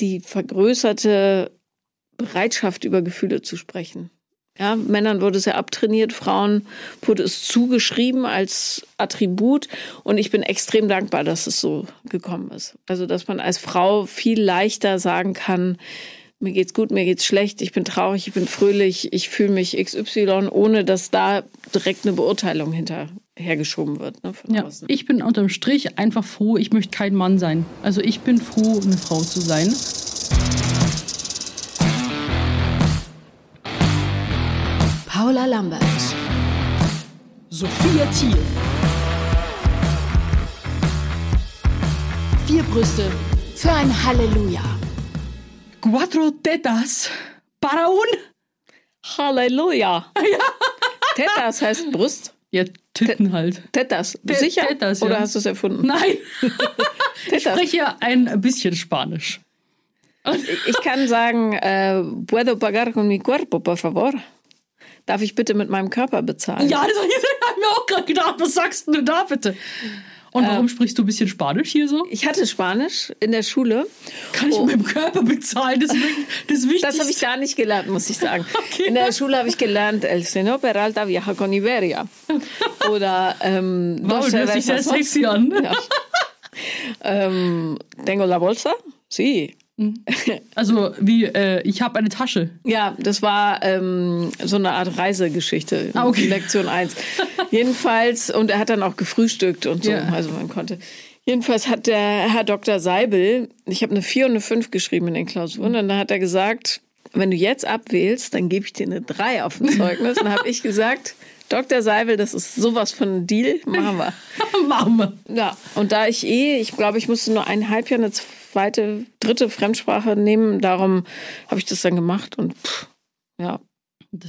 die vergrößerte Bereitschaft, über Gefühle zu sprechen. Ja, Männern wurde es ja abtrainiert, Frauen wurde es zugeschrieben als Attribut. Und ich bin extrem dankbar, dass es so gekommen ist. Also, dass man als Frau viel leichter sagen kann, mir geht's gut, mir geht's schlecht, ich bin traurig, ich bin fröhlich, ich fühle mich XY, ohne dass da direkt eine Beurteilung hinterhergeschoben wird. Ne, ja, ich bin unterm Strich einfach froh, ich möchte kein Mann sein. Also ich bin froh, eine Frau zu sein. Paula Lambert. Sophia Thiel. Vier Brüste für ein Halleluja. Cuatro tetas para un Halleluja. Ja. Tetas heißt Brust. Ja, Titten halt. Tetas. Sicher? Tetas, Oder ja. hast du es erfunden? Nein. ich spreche ein bisschen Spanisch. ich kann sagen, äh, puedo pagar con mi cuerpo, por favor. Darf ich bitte mit meinem Körper bezahlen? Ja, das habe ich mir auch gerade gedacht. Was sagst du da bitte? Und warum ähm, sprichst du ein bisschen Spanisch hier so? Ich hatte Spanisch in der Schule. Kann ich oh. mit dem Körper bezahlen? Das, das ist wichtig. Das habe ich gar nicht gelernt, muss ich sagen. okay. In der Schule habe ich gelernt, El Senor Peralta viaja con Iberia. Oder ähm, wow, du hörst dich sehr sexy an. Ja. ähm, tengo la bolsa? Sí. Mhm. Also wie, äh, ich habe eine Tasche. Ja, das war ähm, so eine Art Reisegeschichte. Ah, okay. Lektion 1. Jedenfalls, und er hat dann auch gefrühstückt und so, ja. also man konnte. Jedenfalls hat der Herr Dr. Seibel, ich habe eine 4 und eine 5 geschrieben in den Klausuren, und dann hat er gesagt, wenn du jetzt abwählst, dann gebe ich dir eine 3 auf dem Zeugnis. Und dann habe ich gesagt, Dr. Seibel, das ist sowas von ein Deal, machen wir. machen wir. Ja, und da ich eh, ich glaube, ich musste nur eineinhalb Jahre eine zweite, dritte Fremdsprache nehmen. Darum habe ich das dann gemacht und pff, ja,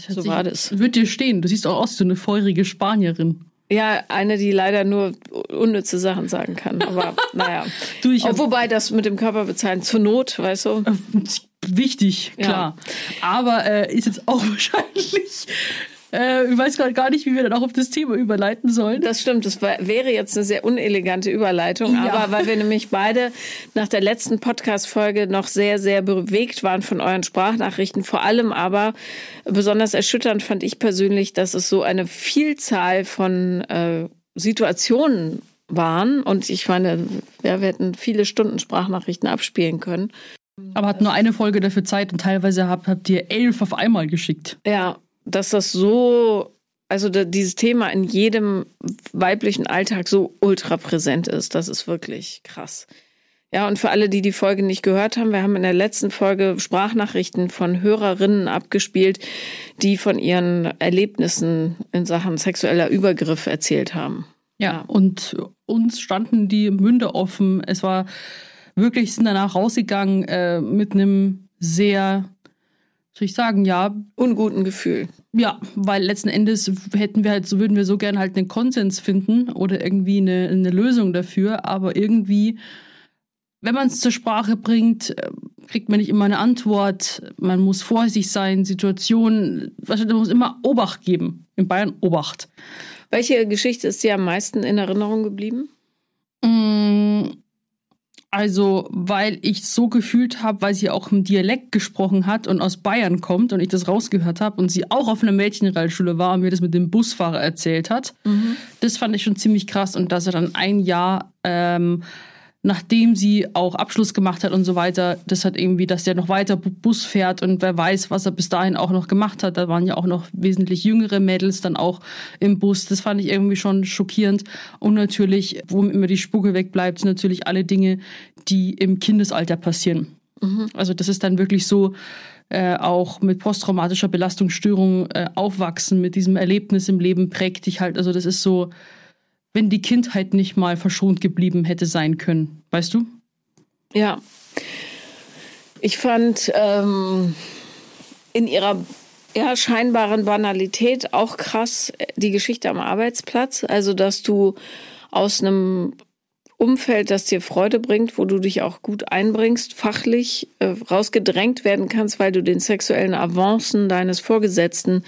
so war das. Wird dir stehen. Du siehst auch aus wie so eine feurige Spanierin. Ja, eine, die leider nur unnütze Sachen sagen kann. Aber naja. du, ich hab, Wobei das mit dem Körper bezahlen zur Not, weißt du? Wichtig, klar. Ja. Aber äh, ist jetzt auch wahrscheinlich äh, ich weiß gerade gar nicht, wie wir dann auch auf das Thema überleiten sollen. Das stimmt, das war, wäre jetzt eine sehr unelegante Überleitung, ja. aber weil wir nämlich beide nach der letzten Podcast-Folge noch sehr, sehr bewegt waren von euren Sprachnachrichten, vor allem aber besonders erschütternd fand ich persönlich, dass es so eine Vielzahl von äh, Situationen waren und ich meine, ja, wir hätten viele Stunden Sprachnachrichten abspielen können. Aber hat nur eine Folge dafür Zeit und teilweise habt, habt ihr elf auf einmal geschickt. Ja, dass das so, also da, dieses Thema in jedem weiblichen Alltag so ultra präsent ist. Das ist wirklich krass. Ja, und für alle, die die Folge nicht gehört haben, wir haben in der letzten Folge Sprachnachrichten von Hörerinnen abgespielt, die von ihren Erlebnissen in Sachen sexueller Übergriff erzählt haben. Ja, ja. und uns standen die Münde offen. Es war wirklich, sind danach rausgegangen äh, mit einem sehr soll ich sagen, ja. Unguten Gefühl. Ja, weil letzten Endes hätten wir halt, so würden wir so gerne halt einen Konsens finden oder irgendwie eine, eine Lösung dafür, aber irgendwie, wenn man es zur Sprache bringt, äh, kriegt man nicht immer eine Antwort. Man muss vorsichtig sein, Situationen, man muss immer Obacht geben. In Bayern Obacht. Welche Geschichte ist dir am meisten in Erinnerung geblieben? Mmh also, weil ich so gefühlt habe, weil sie auch im Dialekt gesprochen hat und aus Bayern kommt und ich das rausgehört habe und sie auch auf einer Mädchenreitschule war und mir das mit dem Busfahrer erzählt hat. Mhm. Das fand ich schon ziemlich krass und dass er dann ein Jahr ähm, nachdem sie auch Abschluss gemacht hat und so weiter, das hat irgendwie, dass der noch weiter Bus fährt und wer weiß, was er bis dahin auch noch gemacht hat. Da waren ja auch noch wesentlich jüngere Mädels dann auch im Bus. Das fand ich irgendwie schon schockierend. Und natürlich, wo immer die Spucke wegbleibt, sind natürlich alle Dinge, die im Kindesalter passieren. Mhm. Also das ist dann wirklich so, äh, auch mit posttraumatischer Belastungsstörung äh, aufwachsen, mit diesem Erlebnis im Leben prägt dich halt. Also das ist so, wenn die Kindheit nicht mal verschont geblieben hätte sein können. Weißt du? Ja. Ich fand ähm, in ihrer ja, scheinbaren Banalität auch krass die Geschichte am Arbeitsplatz. Also, dass du aus einem Umfeld, das dir Freude bringt, wo du dich auch gut einbringst, fachlich äh, rausgedrängt werden kannst, weil du den sexuellen Avancen deines Vorgesetzten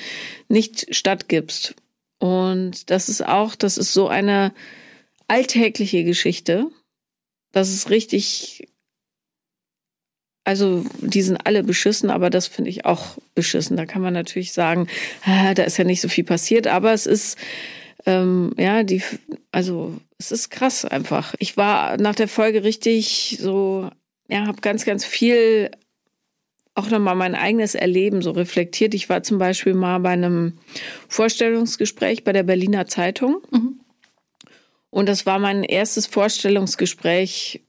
nicht stattgibst. Und das ist auch, das ist so eine alltägliche Geschichte. Das ist richtig, Also die sind alle beschissen, aber das finde ich auch beschissen. Da kann man natürlich sagen, ah, da ist ja nicht so viel passiert, aber es ist ähm, ja die, also es ist krass einfach. Ich war nach der Folge richtig so, ja, habe ganz, ganz viel auch nochmal mein eigenes Erleben so reflektiert. Ich war zum Beispiel mal bei einem Vorstellungsgespräch bei der Berliner Zeitung. Mhm. Und das war mein erstes Vorstellungsgespräch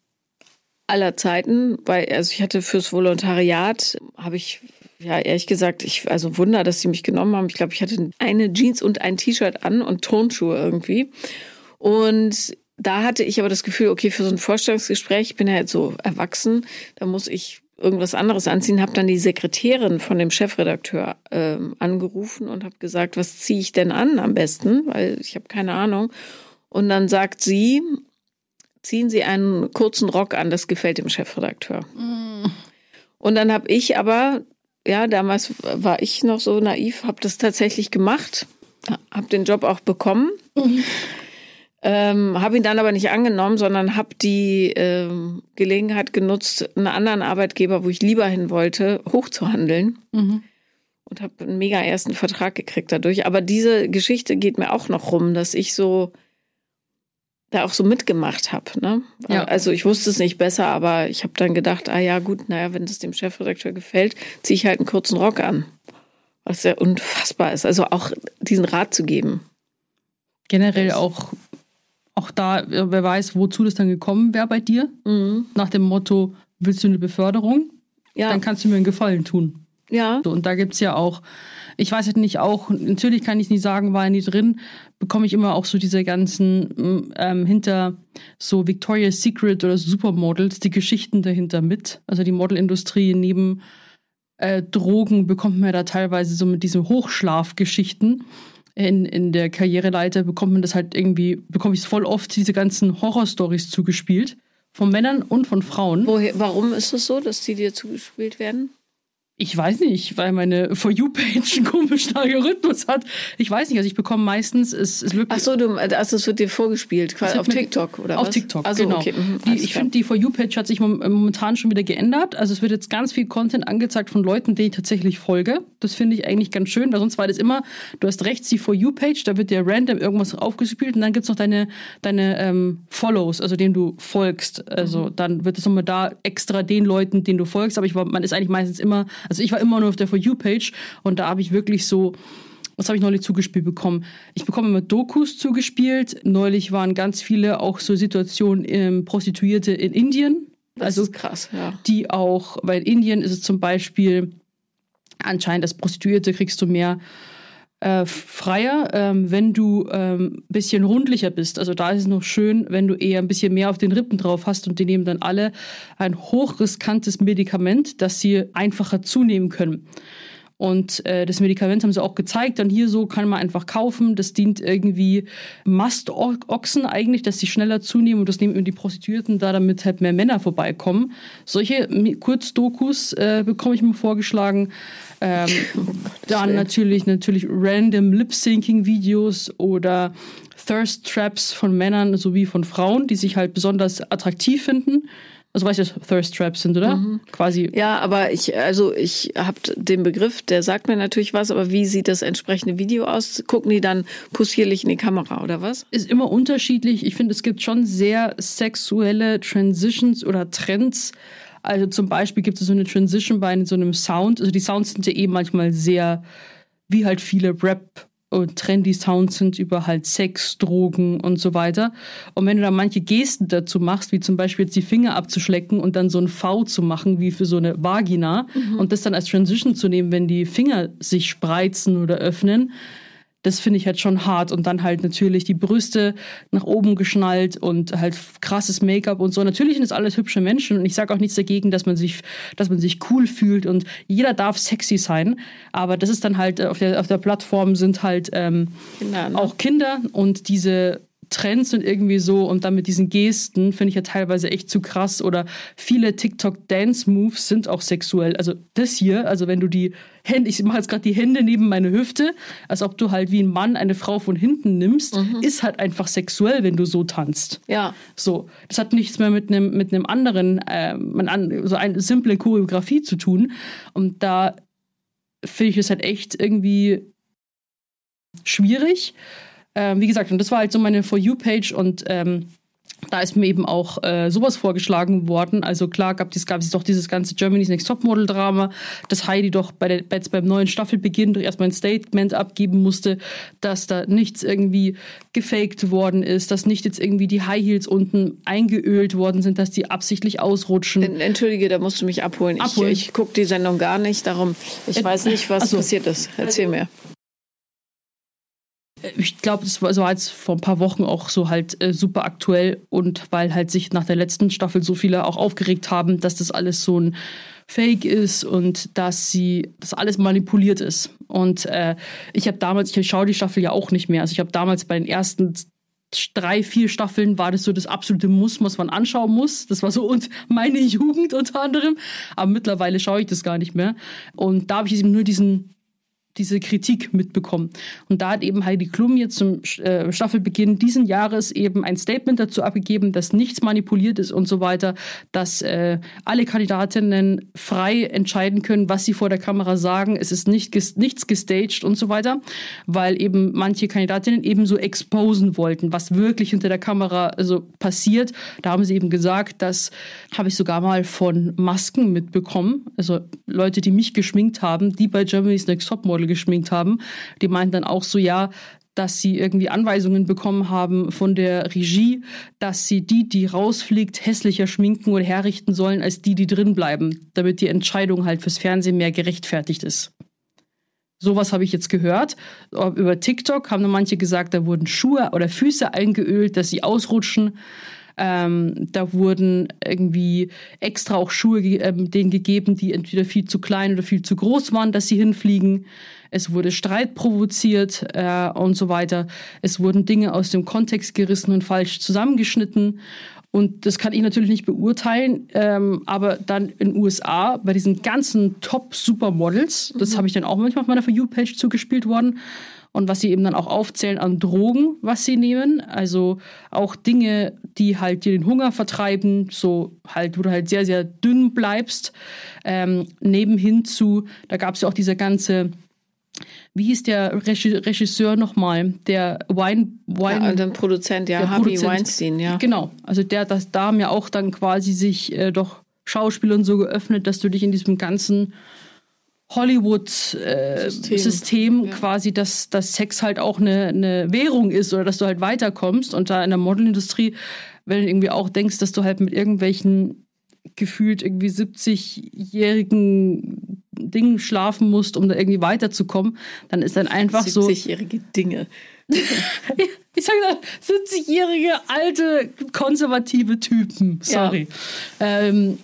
aller Zeiten, weil also ich hatte fürs Volontariat habe ich ja ehrlich gesagt, ich also Wunder, dass sie mich genommen haben. Ich glaube, ich hatte eine Jeans und ein T-Shirt an und Turnschuhe irgendwie. Und da hatte ich aber das Gefühl, okay, für so ein Vorstellungsgespräch, ich bin ja jetzt so erwachsen, da muss ich irgendwas anderes anziehen, habe dann die Sekretärin von dem Chefredakteur äh, angerufen und habe gesagt, was ziehe ich denn an am besten, weil ich habe keine Ahnung. Und dann sagt sie, ziehen Sie einen kurzen Rock an, das gefällt dem Chefredakteur. Mm. Und dann habe ich aber, ja, damals war ich noch so naiv, habe das tatsächlich gemacht, habe den Job auch bekommen. Mm. Ähm, habe ihn dann aber nicht angenommen, sondern habe die ähm, Gelegenheit genutzt, einen anderen Arbeitgeber, wo ich lieber hin wollte, hochzuhandeln. Mhm. Und habe einen mega ersten Vertrag gekriegt dadurch. Aber diese Geschichte geht mir auch noch rum, dass ich so da auch so mitgemacht habe. Ne? Ja. Also ich wusste es nicht besser, aber ich habe dann gedacht, ah ja gut, naja, wenn das dem Chefredakteur gefällt, ziehe ich halt einen kurzen Rock an. Was ja unfassbar ist. Also auch diesen Rat zu geben. Generell auch auch da, wer weiß, wozu das dann gekommen wäre bei dir. Mhm. Nach dem Motto, willst du eine Beförderung? Ja. Dann kannst du mir einen Gefallen tun. Ja. So, und da gibt es ja auch, ich weiß halt nicht auch, natürlich kann ich nicht sagen, war nie drin, bekomme ich immer auch so diese ganzen ähm, hinter so Victoria's Secret oder Supermodels, die Geschichten dahinter mit. Also die Modelindustrie neben äh, Drogen bekommt man ja da teilweise so mit diesen Hochschlafgeschichten in, in der Karriereleiter bekommt man das halt irgendwie, bekomme ich voll oft diese ganzen Horrorstories zugespielt. Von Männern und von Frauen. Woher, warum ist es so, dass die dir zugespielt werden? Ich weiß nicht, weil meine For You-Page einen komischen Algorithmus hat. Ich weiß nicht, also ich bekomme meistens, es, es wirklich. Ach so, du, also es wird dir vorgespielt, quasi auf TikTok oder Auf was? TikTok, also, genau. Okay. Mhm, die, ich finde, die For You-Page hat sich momentan schon wieder geändert. Also es wird jetzt ganz viel Content angezeigt von Leuten, denen ich tatsächlich folge. Das finde ich eigentlich ganz schön, weil sonst war das immer, du hast rechts die For You-Page, da wird dir random irgendwas aufgespielt und dann gibt's noch deine, deine ähm, Follows, also denen du folgst. Also mhm. dann wird es nochmal da extra den Leuten, denen du folgst. Aber ich man ist eigentlich meistens immer also ich war immer nur auf der For You-Page und da habe ich wirklich so, was habe ich neulich zugespielt bekommen? Ich bekomme immer Dokus zugespielt. Neulich waren ganz viele auch so Situationen ähm, Prostituierte in Indien. Das also ist krass, ja. Die auch, weil in Indien ist es zum Beispiel anscheinend, als Prostituierte kriegst du mehr äh, freier, ähm, wenn du ähm, bisschen rundlicher bist. Also da ist es noch schön, wenn du eher ein bisschen mehr auf den Rippen drauf hast und die nehmen dann alle ein hochriskantes Medikament, das sie einfacher zunehmen können. Und äh, das Medikament haben sie auch gezeigt. Dann hier so kann man einfach kaufen. Das dient irgendwie Mastochsen eigentlich, dass sie schneller zunehmen und das nehmen die Prostituierten da, damit halt mehr Männer vorbeikommen. Solche Kurzdokus äh, bekomme ich mir vorgeschlagen. Ähm, oh dann natürlich, natürlich random Lip-Syncing-Videos oder Thirst Traps von Männern sowie von Frauen, die sich halt besonders attraktiv finden. Also weißt du, was Thirst Traps sind, oder? Mhm. Quasi. Ja, aber ich, also ich habe den Begriff, der sagt mir natürlich was, aber wie sieht das entsprechende Video aus? Gucken die dann possierlich in die Kamera oder was? Ist immer unterschiedlich. Ich finde, es gibt schon sehr sexuelle Transitions oder Trends. Also zum Beispiel gibt es so eine Transition bei so einem Sound. Also die Sounds sind ja eh manchmal sehr, wie halt viele Rap und trendy Sounds sind über halt Sex, Drogen und so weiter. Und wenn du da manche Gesten dazu machst, wie zum Beispiel jetzt die Finger abzuschlecken und dann so ein V zu machen, wie für so eine Vagina, mhm. und das dann als Transition zu nehmen, wenn die Finger sich spreizen oder öffnen, das finde ich halt schon hart. Und dann halt natürlich die Brüste nach oben geschnallt und halt krasses Make-up und so. Natürlich sind es alles hübsche Menschen und ich sage auch nichts dagegen, dass man sich, dass man sich cool fühlt und jeder darf sexy sein. Aber das ist dann halt auf der, auf der Plattform sind halt ähm, Kinder, ne? auch Kinder und diese Trends und irgendwie so und dann mit diesen Gesten finde ich ja teilweise echt zu krass. Oder viele TikTok-Dance-Moves sind auch sexuell. Also das hier, also wenn du die Hände, ich mache jetzt gerade die Hände neben meine Hüfte, als ob du halt wie ein Mann eine Frau von hinten nimmst, ist halt einfach sexuell, wenn du so tanzt. Ja. So, das hat nichts mehr mit einem mit einem anderen, an, so eine simple Choreografie zu tun. Und da finde ich es halt echt irgendwie schwierig. Ähm, wie gesagt, und das war halt so meine For You-Page und ähm, da ist mir eben auch äh, sowas vorgeschlagen worden. Also klar gab es gab es doch dieses ganze Germany's Next Topmodel Drama, dass Heidi doch bei der, jetzt beim neuen Staffelbeginn doch erstmal ein Statement abgeben musste, dass da nichts irgendwie gefaked worden ist, dass nicht jetzt irgendwie die High Heels unten eingeölt worden sind, dass die absichtlich ausrutschen. Entschuldige, da musst du mich abholen. Abholen. Ich, ich gucke die Sendung gar nicht, darum ich Äh, weiß nicht, was ach so. passiert ist. Erzähl mir. Ich glaube, das war, das jetzt vor ein paar Wochen auch so halt äh, super aktuell und weil halt sich nach der letzten Staffel so viele auch aufgeregt haben, dass das alles so ein Fake ist und dass sie, dass alles manipuliert ist. Und äh, ich habe damals, ich schaue die Staffel ja auch nicht mehr. Also ich habe damals bei den ersten drei, vier Staffeln war das so das absolute Muss, was man anschauen muss. Das war so und meine Jugend unter anderem. Aber mittlerweile schaue ich das gar nicht mehr. Und da habe ich eben nur diesen diese Kritik mitbekommen. Und da hat eben Heidi Klum jetzt zum äh, Staffelbeginn diesen Jahres eben ein Statement dazu abgegeben, dass nichts manipuliert ist und so weiter, dass äh, alle Kandidatinnen frei entscheiden können, was sie vor der Kamera sagen. Es ist nicht ges nichts gestaged und so weiter, weil eben manche Kandidatinnen eben so exposen wollten, was wirklich hinter der Kamera also passiert. Da haben sie eben gesagt, das habe ich sogar mal von Masken mitbekommen, also Leute, die mich geschminkt haben, die bei Germany's Next Topmodel geschminkt haben, die meinten dann auch so, ja, dass sie irgendwie Anweisungen bekommen haben von der Regie, dass sie die, die rausfliegt, hässlicher schminken oder herrichten sollen, als die, die drin bleiben, damit die Entscheidung halt fürs Fernsehen mehr gerechtfertigt ist. Sowas habe ich jetzt gehört. Über TikTok haben dann manche gesagt, da wurden Schuhe oder Füße eingeölt, dass sie ausrutschen. Ähm, da wurden irgendwie extra auch Schuhe ähm, denen gegeben, die entweder viel zu klein oder viel zu groß waren, dass sie hinfliegen. Es wurde Streit provoziert äh, und so weiter. Es wurden Dinge aus dem Kontext gerissen und falsch zusammengeschnitten. Und das kann ich natürlich nicht beurteilen, ähm, aber dann in den USA bei diesen ganzen Top-Supermodels, das habe ich dann auch manchmal auf meiner For You-Page zugespielt worden, und was sie eben dann auch aufzählen an Drogen, was sie nehmen. Also auch Dinge, die halt dir den Hunger vertreiben, so halt, wo du halt sehr, sehr dünn bleibst. Ähm, nebenhin zu, da gab es ja auch diese ganze, wie hieß der Regisseur nochmal? Der Wine, Wine Ja, und ein Produzent, ja, der Harvey Produzent. Weinstein, ja. Genau, also der, das, da haben ja auch dann quasi sich äh, doch Schauspielern so geöffnet, dass du dich in diesem ganzen Hollywood-System System. System quasi, dass, dass Sex halt auch eine, eine Währung ist oder dass du halt weiterkommst. Und da in der Modelindustrie, wenn du irgendwie auch denkst, dass du halt mit irgendwelchen gefühlt irgendwie 70-jährigen Dingen schlafen musst, um da irgendwie weiterzukommen, dann ist dann einfach so. 70-jährige Dinge. Ich sage 70-jährige, alte, konservative Typen. Sorry. Ähm,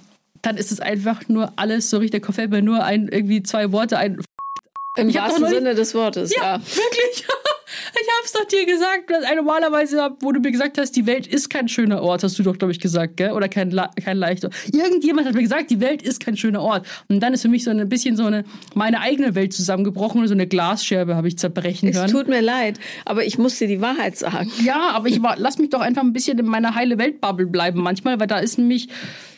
dann ist es einfach nur alles so richtig. Da fällt mir nur ein, irgendwie zwei Worte ein. Im Ich wahrsten Sinne des Wortes, ja. Ja, wirklich. Ich hab's doch dir gesagt, dass normalerweise, wo du mir gesagt hast, die Welt ist kein schöner Ort, hast du doch, glaube ich, gesagt, gell? Oder kein, kein leichter. Irgendjemand hat mir gesagt, die Welt ist kein schöner Ort. Und dann ist für mich so ein bisschen so eine, meine eigene Welt zusammengebrochen und so eine Glasscherbe habe ich zerbrechen Es hören. tut mir leid, aber ich muss dir die Wahrheit sagen. Ja, aber ich war, lass mich doch einfach ein bisschen in meiner heile Weltbubble bleiben manchmal, weil da ist nämlich,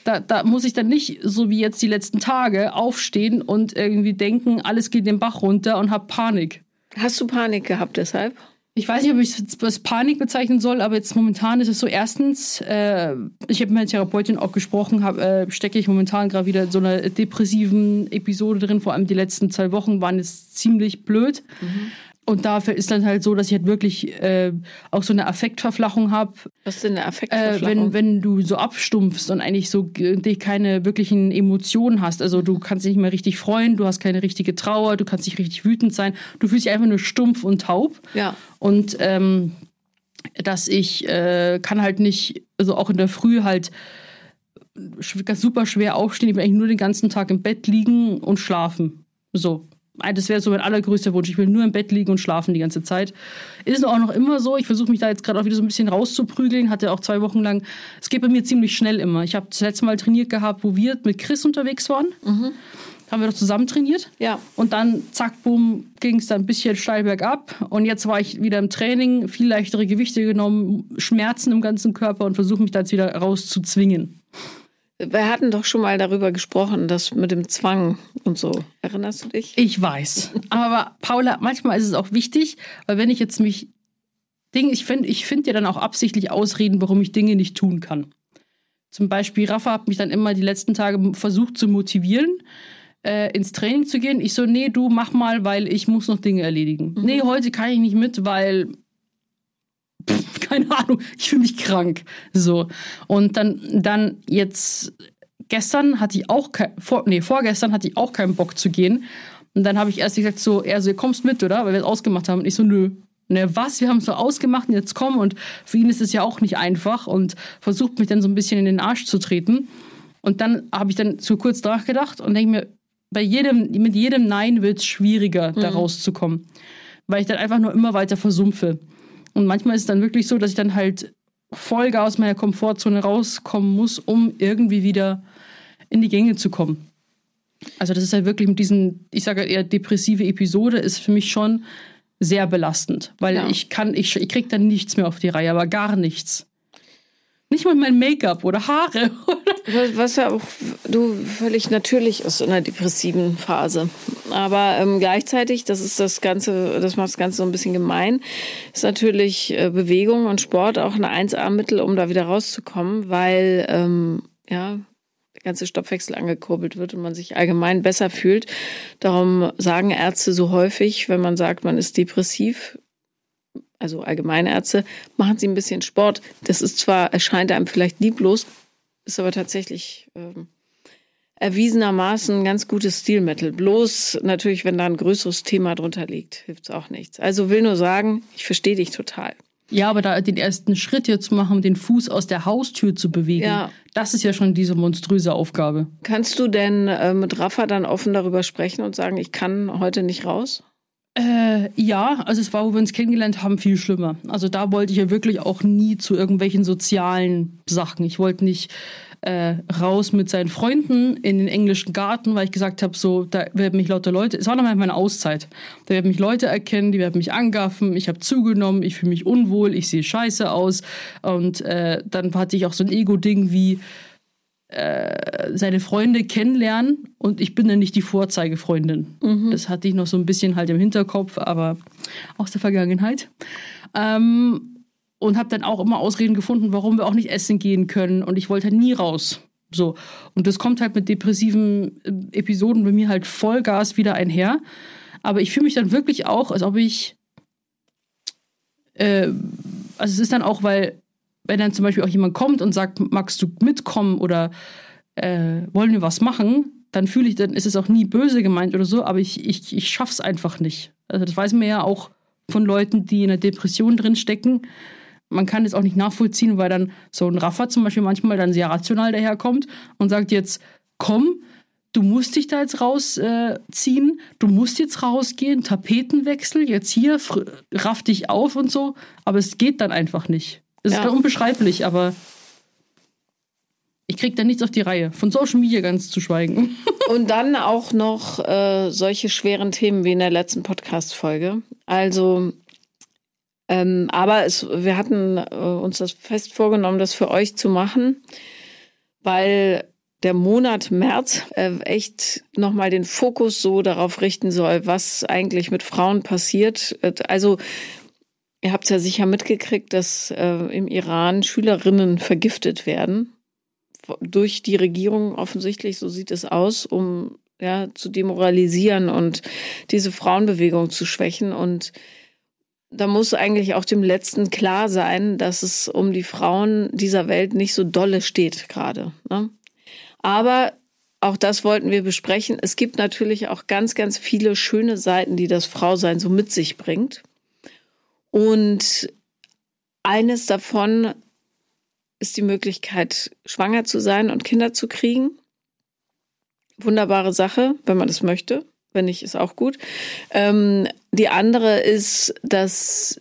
da, da muss ich dann nicht, so wie jetzt die letzten Tage, aufstehen und irgendwie denken, alles geht den Bach runter und hab Panik. Hast du Panik gehabt deshalb? Ich weiß nicht, ob ich es als Panik bezeichnen soll, aber jetzt momentan ist es so, erstens, äh, ich habe mit meiner Therapeutin auch gesprochen, hab, äh, stecke ich momentan gerade wieder in so einer depressiven Episode drin, vor allem die letzten zwei Wochen waren jetzt ziemlich blöd. Und dafür ist dann halt so, dass ich halt wirklich äh, auch so eine Affektverflachung habe, Was ist denn eine äh, Affektverflachung? wenn, wenn du so abstumpfst und eigentlich so äh, keine wirklichen Emotionen hast. Also du kannst dich nicht mehr richtig freuen, du hast keine richtige Trauer, du kannst nicht richtig wütend sein. Du fühlst dich einfach nur stumpf und taub. Ja. Und ähm, dass ich äh, kann halt nicht, also auch in der Früh halt super schwer aufstehen. Ich will eigentlich nur den ganzen Tag im Bett liegen und schlafen. So. Das wäre so mein allergrößter Wunsch. Ich will nur im Bett liegen und schlafen die ganze Zeit. Ist auch noch immer so. Ich versuche mich da jetzt gerade auch wieder so ein bisschen rauszuprügeln. Hatte auch zwei Wochen lang. Es geht bei mir ziemlich schnell immer. Ich habe das letzte Mal trainiert gehabt, wo wir mit Chris unterwegs waren. Mhm. Haben wir doch zusammen trainiert. Ja. Und dann, zack, bumm, ging es dann ein bisschen steil bergab. Und jetzt war ich wieder im Training, viel leichtere Gewichte genommen, Schmerzen im ganzen Körper und versuche mich da jetzt wieder rauszuzwingen. Wir hatten doch schon mal darüber gesprochen, das mit dem Zwang und so. Erinnerst du dich? Ich weiß. Aber Paula, manchmal ist es auch wichtig, weil wenn ich jetzt mich Dinge, ich finde ich find ja dann auch absichtlich Ausreden, warum ich Dinge nicht tun kann. Zum Beispiel, Rafa hat mich dann immer die letzten Tage versucht zu motivieren, äh, ins Training zu gehen. Ich so, nee, du mach mal, weil ich muss noch Dinge erledigen. Mhm. Nee, heute kann ich nicht mit, weil pff, keine Ahnung, ich fühle mich krank. So. Und dann, dann jetzt, gestern hatte ich auch, kein, vor, nee, vorgestern hatte ich auch keinen Bock zu gehen. Und dann habe ich erst gesagt, so, er so, kommst mit, oder? Weil wir es ausgemacht haben. Und ich so, nö. Ne, was? Wir haben es so ausgemacht und jetzt komm. Und für ihn ist es ja auch nicht einfach und versucht mich dann so ein bisschen in den Arsch zu treten. Und dann habe ich dann so kurz nachgedacht und denke mir, bei jedem, mit jedem Nein wird es schwieriger, mhm. da rauszukommen. Weil ich dann einfach nur immer weiter versumpfe. Und manchmal ist es dann wirklich so, dass ich dann halt Vollgas aus meiner Komfortzone rauskommen muss, um irgendwie wieder in die Gänge zu kommen. Also das ist halt wirklich mit diesen, ich sage eher depressive Episode, ist für mich schon sehr belastend, weil ja. ich kann, ich, ich krieg dann nichts mehr auf die Reihe, aber gar nichts. Nicht mal mein Make-up oder Haare. Was ja auch du völlig natürlich ist in der depressiven Phase. Aber ähm, gleichzeitig, das ist das Ganze, das macht das Ganze so ein bisschen gemein, ist natürlich äh, Bewegung und Sport auch ein 1A-Mittel, um da wieder rauszukommen, weil ähm, ja der ganze Stoffwechsel angekurbelt wird und man sich allgemein besser fühlt. Darum sagen Ärzte so häufig, wenn man sagt, man ist depressiv, also Allgemeinärzte, machen Sie ein bisschen Sport. Das ist zwar, erscheint einem vielleicht lieblos, ist aber tatsächlich ähm, erwiesenermaßen ein ganz gutes Stilmittel. Bloß natürlich, wenn da ein größeres Thema drunter liegt, hilft es auch nichts. Also will nur sagen, ich verstehe dich total. Ja, aber da den ersten Schritt jetzt zu machen, den Fuß aus der Haustür zu bewegen, ja. das ist ja schon diese monströse Aufgabe. Kannst du denn äh, mit Rafa dann offen darüber sprechen und sagen, ich kann heute nicht raus? Äh, ja, also es war, wo wir uns kennengelernt haben, viel schlimmer. Also da wollte ich ja wirklich auch nie zu irgendwelchen sozialen Sachen. Ich wollte nicht äh, raus mit seinen Freunden in den englischen Garten, weil ich gesagt habe, so, da werden mich lauter Leute, es war nochmal meine Auszeit, da werden mich Leute erkennen, die werden mich angaffen, ich habe zugenommen, ich fühle mich unwohl, ich sehe scheiße aus und äh, dann hatte ich auch so ein Ego-Ding wie, äh, seine Freunde kennenlernen und ich bin dann nicht die Vorzeigefreundin. Mhm. Das hatte ich noch so ein bisschen halt im Hinterkopf, aber aus der Vergangenheit. Ähm, und habe dann auch immer Ausreden gefunden, warum wir auch nicht essen gehen können und ich wollte halt nie raus. So. Und das kommt halt mit depressiven äh, Episoden bei mir halt Vollgas wieder einher. Aber ich fühle mich dann wirklich auch, als ob ich. Äh, also es ist dann auch, weil wenn dann zum Beispiel auch jemand kommt und sagt, magst du mitkommen oder äh, wollen wir was machen, dann fühle ich, dann ist es auch nie böse gemeint oder so, aber ich, ich, ich schaff's einfach nicht. Also das weiß man ja auch von Leuten, die in einer Depression drin stecken. Man kann es auch nicht nachvollziehen, weil dann so ein Raffer zum Beispiel manchmal dann sehr rational daherkommt und sagt jetzt, komm, du musst dich da jetzt rausziehen, äh, du musst jetzt rausgehen, Tapetenwechsel, jetzt hier, raff dich auf und so, aber es geht dann einfach nicht. Es ja. ist unbeschreiblich, aber ich krieg da nichts auf die Reihe. Von Social Media ganz zu schweigen. Und dann auch noch äh, solche schweren Themen wie in der letzten Podcast-Folge. Also, ähm, aber es, wir hatten äh, uns das fest vorgenommen, das für euch zu machen, weil der Monat März äh, echt nochmal den Fokus so darauf richten soll, was eigentlich mit Frauen passiert. Also Ihr habt ja sicher mitgekriegt, dass äh, im Iran Schülerinnen vergiftet werden. Durch die Regierung offensichtlich, so sieht es aus, um ja, zu demoralisieren und diese Frauenbewegung zu schwächen. Und da muss eigentlich auch dem Letzten klar sein, dass es um die Frauen dieser Welt nicht so dolle steht gerade. Ne? Aber auch das wollten wir besprechen. Es gibt natürlich auch ganz, ganz viele schöne Seiten, die das Frausein so mit sich bringt. Und eines davon ist die Möglichkeit, schwanger zu sein und Kinder zu kriegen. Wunderbare Sache, wenn man das möchte. wenn nicht, ist auch gut. Ähm, die andere ist, dass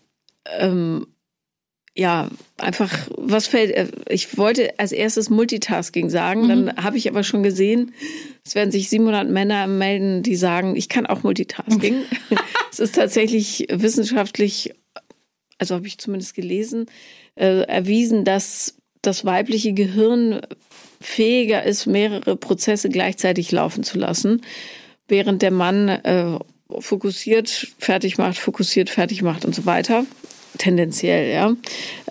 ähm, ja, einfach, was fällt, äh, ich wollte als erstes Multitasking sagen, mhm. dann habe ich aber schon gesehen, es werden sich 700 Männer melden, die sagen, ich kann auch Multitasking. es ist tatsächlich wissenschaftlich, also habe ich zumindest gelesen, äh, erwiesen, dass das weibliche Gehirn fähiger ist, mehrere Prozesse gleichzeitig laufen zu lassen, während der Mann äh, fokussiert, fertig macht, fokussiert, fertig macht und so weiter tendenziell, ja.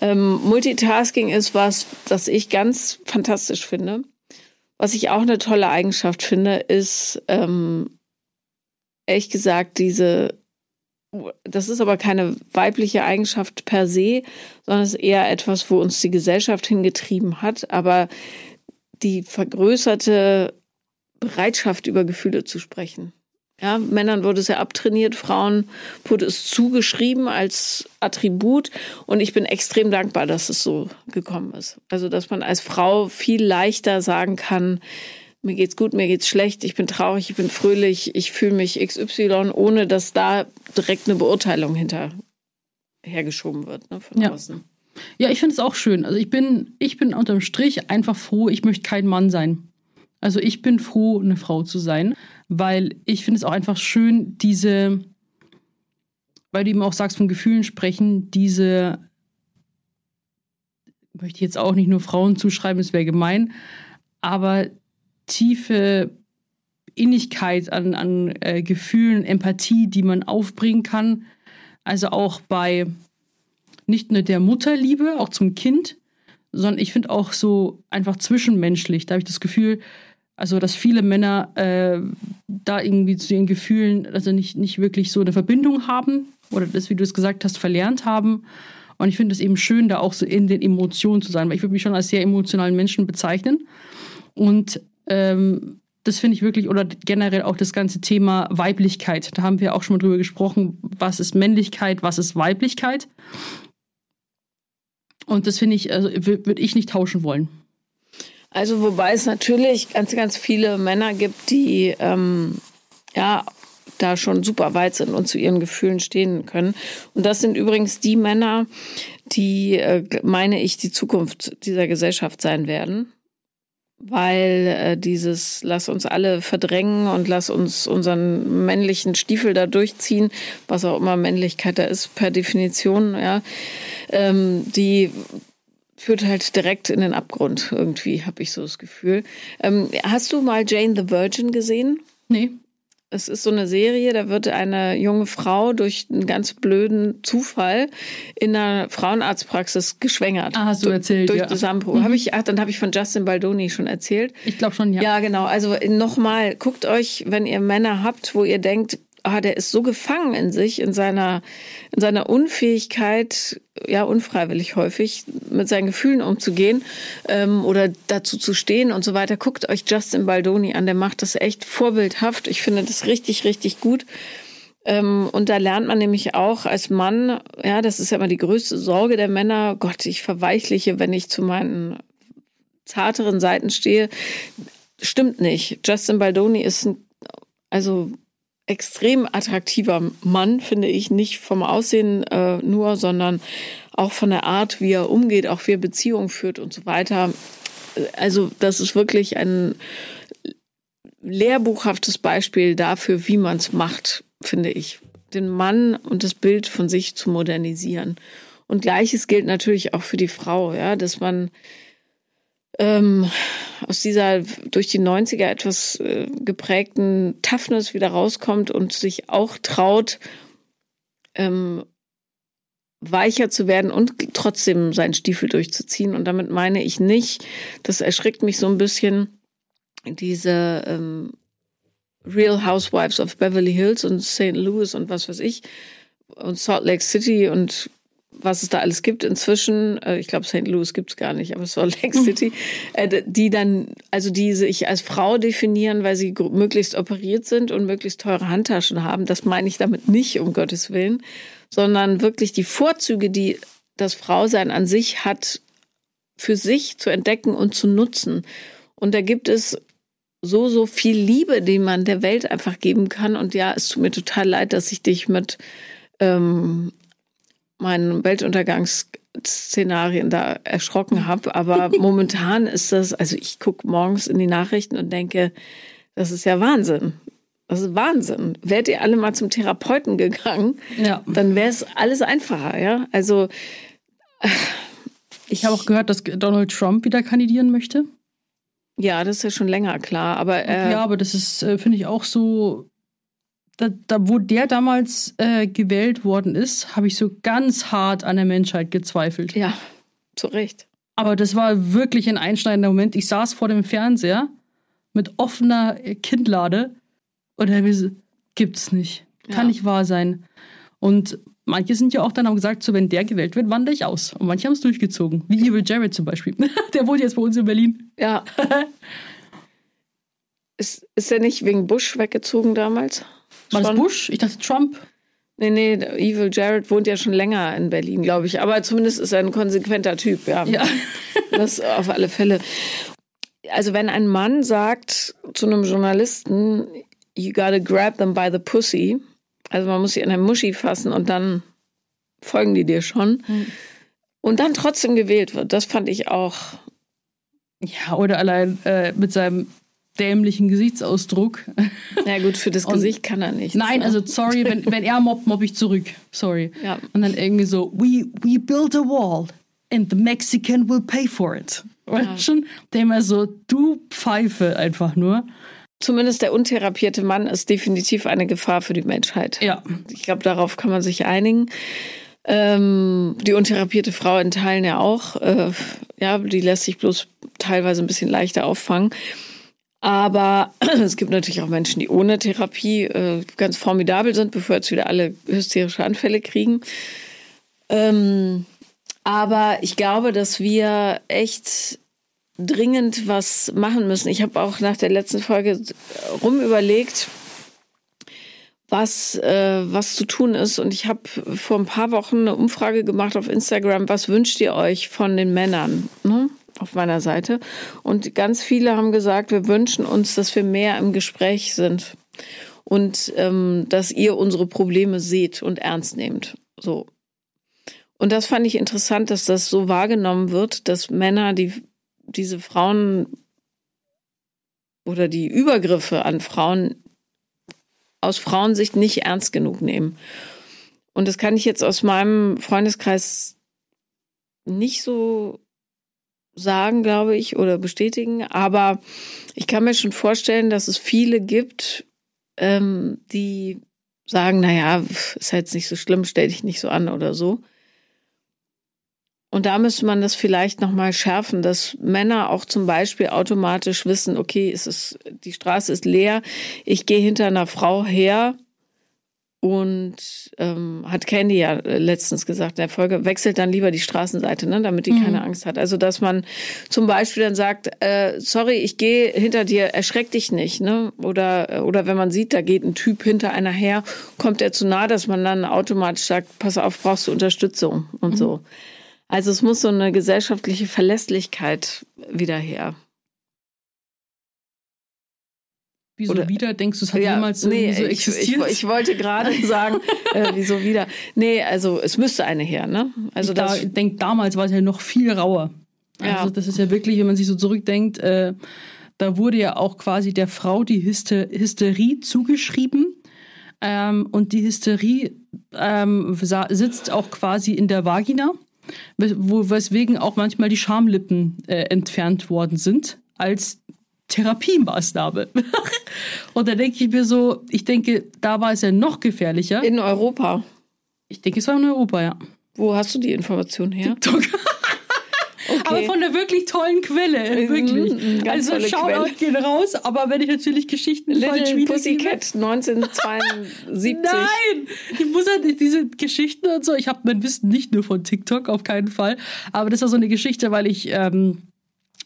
Ähm, Multitasking ist was, das ich ganz fantastisch finde. Was ich auch eine tolle Eigenschaft finde, ist, ähm, ehrlich gesagt, diese, das ist aber keine weibliche Eigenschaft per se, sondern es ist eher etwas, wo uns die Gesellschaft hingetrieben hat, aber die vergrößerte Bereitschaft, über Gefühle zu sprechen. Ja, Männern wurde es ja abtrainiert, Frauen wurde es zugeschrieben als Attribut. Und ich bin extrem dankbar, dass es so gekommen ist. Also, dass man als Frau viel leichter sagen kann, mir geht's gut, mir geht's schlecht, ich bin traurig, ich bin fröhlich, ich fühle mich XY, ohne dass da direkt eine Beurteilung hinterhergeschoben wird ne, von ja. außen. Ja, ich finde es auch schön. Also ich bin, ich bin unterm Strich einfach froh, ich möchte kein Mann sein. Also ich bin froh, eine Frau zu sein weil ich finde es auch einfach schön, diese, weil du eben auch sagst, von Gefühlen sprechen, diese, möchte ich jetzt auch nicht nur Frauen zuschreiben, es wäre gemein, aber tiefe Innigkeit an, an äh, Gefühlen, Empathie, die man aufbringen kann. Also auch bei nicht nur der Mutterliebe, auch zum Kind, sondern ich finde auch so einfach zwischenmenschlich. Da habe ich das Gefühl, also, dass viele Männer äh, da irgendwie zu ihren Gefühlen, also nicht, nicht wirklich so eine Verbindung haben oder das, wie du es gesagt hast, verlernt haben. Und ich finde es eben schön, da auch so in den Emotionen zu sein, weil ich würde mich schon als sehr emotionalen Menschen bezeichnen. Und ähm, das finde ich wirklich, oder generell auch das ganze Thema Weiblichkeit. Da haben wir auch schon mal drüber gesprochen, was ist Männlichkeit, was ist Weiblichkeit. Und das finde ich, also würde ich nicht tauschen wollen. Also wobei es natürlich ganz, ganz viele Männer gibt, die ähm, ja da schon super weit sind und zu ihren Gefühlen stehen können. Und das sind übrigens die Männer, die, äh, meine ich, die Zukunft dieser Gesellschaft sein werden. Weil äh, dieses Lass uns alle verdrängen und lass uns unseren männlichen Stiefel da durchziehen, was auch immer Männlichkeit da ist per Definition, ja, ähm, die führt halt direkt in den Abgrund irgendwie, habe ich so das Gefühl. Ähm, hast du mal Jane the Virgin gesehen? Nee. Es ist so eine Serie, da wird eine junge Frau durch einen ganz blöden Zufall in einer Frauenarztpraxis geschwängert. Ah, hast du erzählt, durch ja. Zusammenbruch. Mhm. Hab ich, ach, dann habe ich von Justin Baldoni schon erzählt. Ich glaube schon, ja. Ja, genau. Also nochmal, guckt euch, wenn ihr Männer habt, wo ihr denkt, ah, der ist so gefangen in sich, in seiner, in seiner Unfähigkeit, ja, unfreiwillig häufig, mit seinen Gefühlen umzugehen ähm, oder dazu zu stehen und so weiter. Guckt euch Justin Baldoni an, der macht das echt vorbildhaft. Ich finde das richtig, richtig gut. Ähm, und da lernt man nämlich auch als Mann, ja, das ist ja immer die größte Sorge der Männer, Gott, ich verweichliche, wenn ich zu meinen zarteren Seiten stehe. Stimmt nicht. Justin Baldoni ist ein, also extrem attraktiver Mann, finde ich, nicht vom Aussehen äh, nur, sondern auch von der Art, wie er umgeht, auch wie er Beziehungen führt und so weiter. Also das ist wirklich ein lehrbuchhaftes Beispiel dafür, wie man es macht, finde ich. Den Mann und das Bild von sich zu modernisieren. Und gleiches gilt natürlich auch für die Frau, ja, dass man ähm, aus dieser durch die 90er etwas äh, geprägten Toughness wieder rauskommt und sich auch traut, ähm, weicher zu werden und trotzdem seinen Stiefel durchzuziehen. Und damit meine ich nicht, das erschrickt mich so ein bisschen, diese ähm, Real Housewives of Beverly Hills und St. Louis und was weiß ich und Salt Lake City und was es da alles gibt inzwischen, äh, ich glaube St. Louis gibt es gar nicht, aber Salt Lake City, äh, die dann, also die sich als Frau definieren, weil sie möglichst operiert sind und möglichst teure Handtaschen haben. Das meine ich damit nicht, um Gottes Willen, sondern wirklich die Vorzüge, die das Frausein an sich hat, für sich zu entdecken und zu nutzen. Und da gibt es so, so viel Liebe, die man der Welt einfach geben kann. Und ja, es tut mir total leid, dass ich dich mit ähm, meinen Weltuntergangsszenarien da erschrocken habe. Aber momentan ist das, also ich gucke morgens in die Nachrichten und denke, das ist ja Wahnsinn. Das ist Wahnsinn. Wärt ihr alle mal zum Therapeuten gegangen, Ja. dann wäre es alles einfacher, ja. Also Ich habe auch gehört, dass Donald Trump wieder kandidieren möchte. ja, das ist ja schon länger klar. Aber äh, ja, aber das ist, äh, finde ich, auch so. Da, da, wo der damals äh, gewählt worden ist, habe ich so ganz hart an der Menschheit gezweifelt. ja, zu Recht. Aber das war wirklich ein einschneidender Moment. Ich saß vor dem Fernseher mit offener Kinnlade und er so, gibt's nicht. Kann Ja. nicht wahr sein. Und manche sind ja auch dann haben gesagt, so wenn der gewählt wird, wandere ich aus. Und manche haben es durchgezogen. Wie Evil Jared zum Beispiel. der wohnt jetzt bei uns in Berlin. Ja. ist, ist er nicht wegen Bush weggezogen damals? War das? Bush? Ich dachte Trump. Nee, nee, Evil Jared wohnt ja schon länger in Berlin, glaube ich. Aber zumindest ist er ein konsequenter Typ, ja. Ja. Das auf alle Fälle. Also wenn ein Mann sagt zu einem Journalisten, you gotta grab them by the pussy, also man muss sie an der Muschi fassen und dann folgen die dir schon. Und dann trotzdem gewählt wird, das fand ich auch, Ja, oder allein äh, mit seinem dämlichen Gesichtsausdruck. na gut, für das Gesicht kann er nicht. Nein, also sorry, wenn, wenn er mobbt, mobb ich zurück. Sorry. Ja. Und dann irgendwie so, we, we built a wall and the Mexican will pay for it. Du schon? Der immer so, du Pfeife einfach nur. Zumindest der untherapierte Mann ist definitiv eine Gefahr für die Menschheit. Ja. Ich glaube, darauf kann man sich einigen. Ähm, die untherapierte Frau in Teilen ja auch. Äh, ja, die lässt sich bloß teilweise ein bisschen leichter auffangen. Aber es gibt natürlich auch Menschen, die ohne Therapie äh, ganz formidabel sind, bevor jetzt wieder alle hysterische Anfälle kriegen. Ähm, aber ich glaube, dass wir echt dringend was machen müssen. Ich habe auch nach der letzten Folge rumüberlegt, was, äh, was zu tun ist. Und ich habe vor ein paar Wochen eine Umfrage gemacht auf Instagram, was wünscht ihr euch von den Männern? Ne? Auf meiner Seite. Und ganz viele haben gesagt, wir wünschen uns, dass wir mehr im Gespräch sind und ähm, dass ihr unsere Probleme seht und ernst nehmt. So. Und das fand ich interessant, dass das so wahrgenommen wird, dass Männer, die diese Frauen oder die Übergriffe an Frauen aus Frauensicht nicht ernst genug nehmen. Und das kann ich jetzt aus meinem Freundeskreis nicht so sagen, glaube ich, oder bestätigen. Aber ich kann mir schon vorstellen, dass es viele gibt, ähm, die sagen, naja, ist jetzt nicht so schlimm, stell dich nicht so an oder so. Und da müsste man das vielleicht nochmal schärfen, dass Männer auch zum Beispiel automatisch wissen, okay, es ist, die Straße ist leer, ich gehe hinter einer Frau her und ähm, hat Candy ja letztens gesagt in der Folge, wechselt dann lieber die Straßenseite, ne, damit die Mhm. keine Angst hat. Also dass man zum Beispiel dann sagt, äh, sorry, ich gehe hinter dir, erschreck dich nicht, ne? Oder oder wenn man sieht, da geht ein Typ hinter einer her, kommt er zu nah, dass man dann automatisch sagt, pass auf, brauchst du Unterstützung und Mhm. so. Also es muss so eine gesellschaftliche Verlässlichkeit wieder her. Wieso Oder- wieder? Denkst du, es hat jemals nee, so ich, ich, existiert? ich wollte gerade sagen, äh, wieso wieder? Nee, also es müsste eine her, ne? Also ich da, das, denke, damals war es ja noch viel rauer. Ja. Also das ist ja wirklich, wenn man sich so zurückdenkt, äh, da wurde ja auch quasi der Frau die Hyster Hysterie zugeschrieben. Ähm, und die Hysterie ähm, sitzt auch quasi in der Vagina, wes- weswegen auch manchmal die Schamlippen äh, entfernt worden sind als Therapiemaßnahme. und da denke ich mir so, ich denke, da war es ja noch gefährlicher. in Europa. Ich denke, es war in Europa, ja. Wo hast du die Information her? TikTok. Okay. Aber von einer wirklich tollen Quelle, wirklich. Mhm, ganz also Shoutout Quelle. geht raus, aber wenn ich natürlich Geschichten Little wiedergebe... Pussycat 1972. Nein! Ich muss ja nicht diese Geschichten und so, ich habe mein Wissen nicht nur von TikTok, auf keinen Fall. Aber das war so eine Geschichte, weil ich ähm,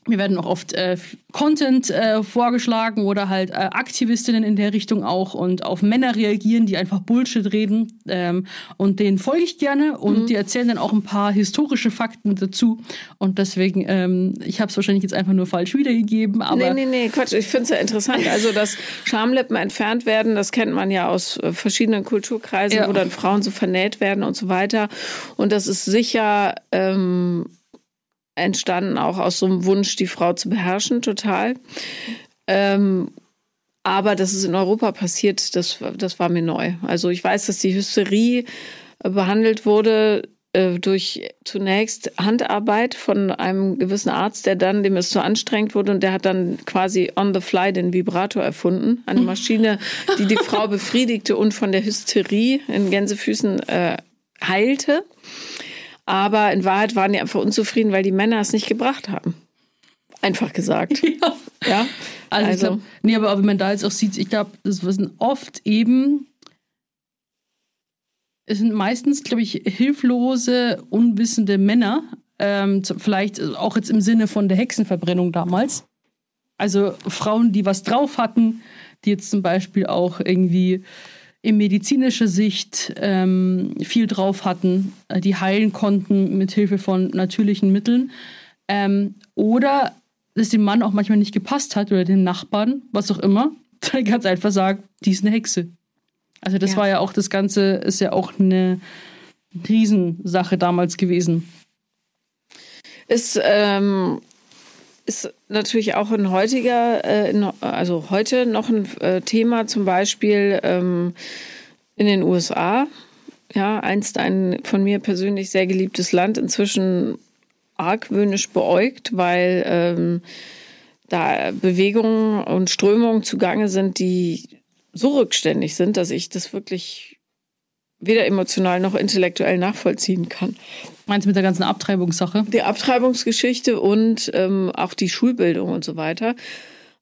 Mir werden auch oft äh, Content äh, vorgeschlagen oder halt äh, Aktivistinnen in der Richtung auch und auf Männer reagieren, die einfach Bullshit reden. Ähm, und denen folge ich gerne und mhm. die erzählen dann auch ein paar historische Fakten dazu. Und deswegen, ähm, ich habe es wahrscheinlich jetzt einfach nur falsch wiedergegeben. Aber nee, nee, nee, Quatsch. Ich finde es ja interessant. Also, dass Schamlippen entfernt werden, das kennt man ja aus äh, verschiedenen Kulturkreisen, ja. wo dann Frauen so vernäht werden und so weiter. Und das ist sicher. Ähm, entstanden, auch aus so einem Wunsch, die Frau zu beherrschen, total. Ähm, aber dass es in Europa passiert, das, das war mir neu. Also ich weiß, dass die Hysterie äh, behandelt wurde äh, durch zunächst Handarbeit von einem gewissen Arzt, der dann, dem es zu anstrengend wurde und der hat dann quasi on the fly den Vibrator erfunden. Eine Maschine, die die Frau befriedigte und von der Hysterie in Gänsefüßen äh, heilte. Aber in Wahrheit waren die einfach unzufrieden, weil die Männer es nicht gebracht haben. Einfach gesagt. Ja. ja? Also, also. Glaub, nee, aber wenn man da jetzt auch sieht, ich glaube, das sind oft eben, es sind meistens, glaube ich, hilflose, unwissende Männer. Ähm, vielleicht auch jetzt im Sinne von der Hexenverbrennung damals. Also Frauen, die was drauf hatten, die jetzt zum Beispiel auch irgendwie in medizinischer Sicht ähm, viel drauf hatten, äh, die heilen konnten mit Hilfe von natürlichen Mitteln. Ähm, oder dass dem Mann auch manchmal nicht gepasst hat oder den Nachbarn, was auch immer, dann ganz einfach sagt, die ist eine Hexe. Also das ja. war ja auch das Ganze, ist ja auch eine Riesensache damals gewesen. Ist ähm, ist natürlich auch ein heutiger, äh, also heute noch ein äh, Thema, zum Beispiel ähm, in den USA. Ja, einst ein von mir persönlich sehr geliebtes Land, inzwischen argwöhnisch beäugt, weil ähm, da Bewegungen und Strömungen zugange sind, die so rückständig sind, dass ich das wirklich weder emotional noch intellektuell nachvollziehen kann. Meinst du mit der ganzen Abtreibungssache? Die Abtreibungsgeschichte und ähm, auch die Schulbildung und so weiter.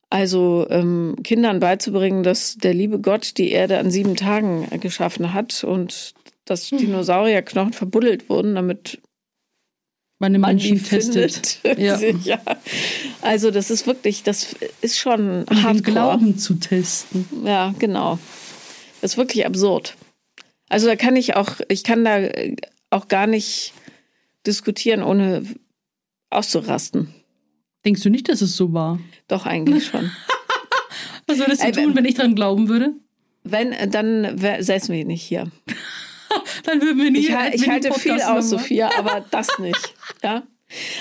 Also ähm, Kindern beizubringen, dass der liebe Gott die Erde an sieben Tagen geschaffen hat und dass hm. Dinosaurierknochen verbuddelt wurden, damit meine Menschen testet. Ja. ja. Also das ist wirklich, das ist schon um den Glauben zu testen. Ja, genau. Das ist wirklich absurd. Also da kann ich auch, ich kann da auch gar nicht diskutieren, ohne auszurasten. Denkst du nicht, dass es so war? Doch, eigentlich schon. Was würdest du tun, wenn ich dran glauben würde? Wenn, dann säßen wir nicht hier. dann würden wir nicht. Ich, ich halte viel aus, Sophia, aber das nicht. Ja?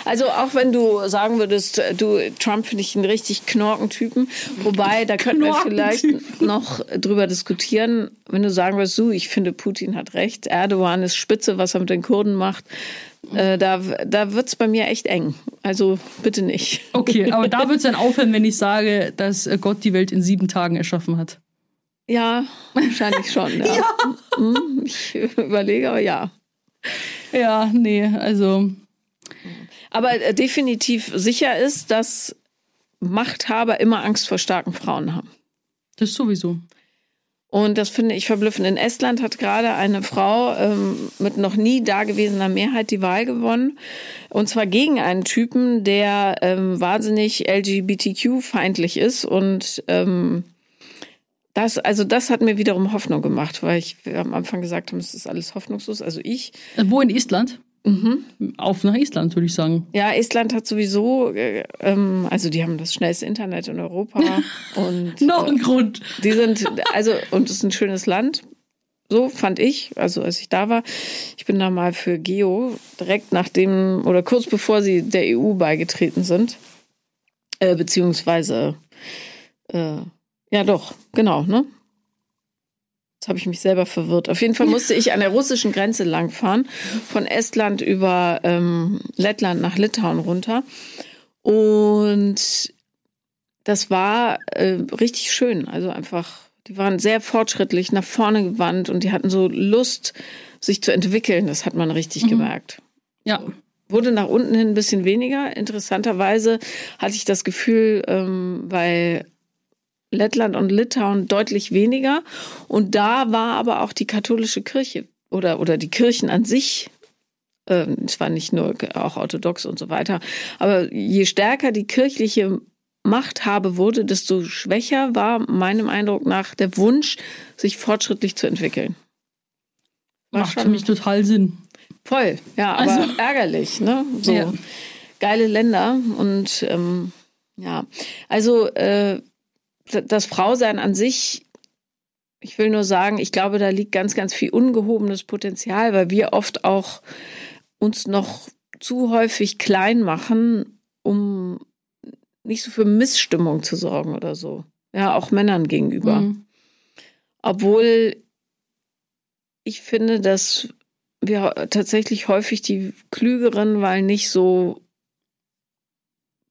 Also auch wenn du sagen würdest, du Trump finde ich einen richtig knorken Typen, wobei da könnten wir vielleicht noch drüber diskutieren, wenn du sagen würdest, du, ich finde Putin hat recht, Erdogan ist spitze, was er mit den Kurden macht. Äh, da da wird es bei mir echt eng. Also bitte nicht. Okay, aber da wird es dann aufhören, wenn ich sage, dass Gott die Welt in sieben Tagen erschaffen hat. Ja, wahrscheinlich schon. Ja. ja. Hm, ich überlege, aber ja. Ja, nee, also aber äh, definitiv sicher ist, dass Machthaber immer Angst vor starken Frauen haben. Das sowieso. Und das finde ich verblüffend. In Estland hat gerade eine Frau ähm, mit noch nie dagewesener Mehrheit die Wahl gewonnen. Und zwar gegen einen Typen, der ähm, wahnsinnig LGBTQ-feindlich ist. Und ähm, das, also das hat mir wiederum Hoffnung gemacht, weil ich am Anfang gesagt habe, es ist alles hoffnungslos. Also ich. Wo in Estland? Mhm. Auf nach Island, würde ich sagen. Ja, Estland hat sowieso, äh, ähm, also die haben das schnellste Internet in Europa. und Noch ein äh, Grund. Die sind, also, und es ist ein schönes Land. So fand ich, also als ich da war. Ich bin da mal für Geo direkt nachdem oder kurz bevor sie der EU beigetreten sind. Äh, beziehungsweise, äh, ja doch, genau, ne? Jetzt habe ich mich selber verwirrt. Auf jeden Fall musste ich an der russischen Grenze langfahren, von Estland über ähm, Lettland nach Litauen runter. Und das war äh, richtig schön. Also einfach, die waren sehr fortschrittlich nach vorne gewandt und die hatten so Lust, sich zu entwickeln. Das hat man richtig mhm. gemerkt. Ja. Wurde nach unten hin ein bisschen weniger. Interessanterweise hatte ich das Gefühl, ähm, weil Lettland und Litauen deutlich weniger. Und da war aber auch die katholische Kirche oder, oder die Kirchen an sich Ähm, zwar nicht nur auch orthodox und so weiter, aber je stärker die kirchliche Machthabe wurde, desto schwächer war meinem Eindruck nach der Wunsch, sich fortschrittlich zu entwickeln. War Macht für mich total Sinn. Voll, ja, aber also, ärgerlich, ne? So ja. geile Länder und ähm, ja, also äh, das Frausein an sich ich will nur sagen, ich glaube, da liegt ganz, ganz viel ungehobenes Potenzial, weil wir oft auch uns noch zu häufig klein machen, um nicht so für Missstimmung zu sorgen oder so. Ja, auch Männern gegenüber. Mhm. Obwohl ich finde, dass wir tatsächlich häufig die klügeren, weil nicht so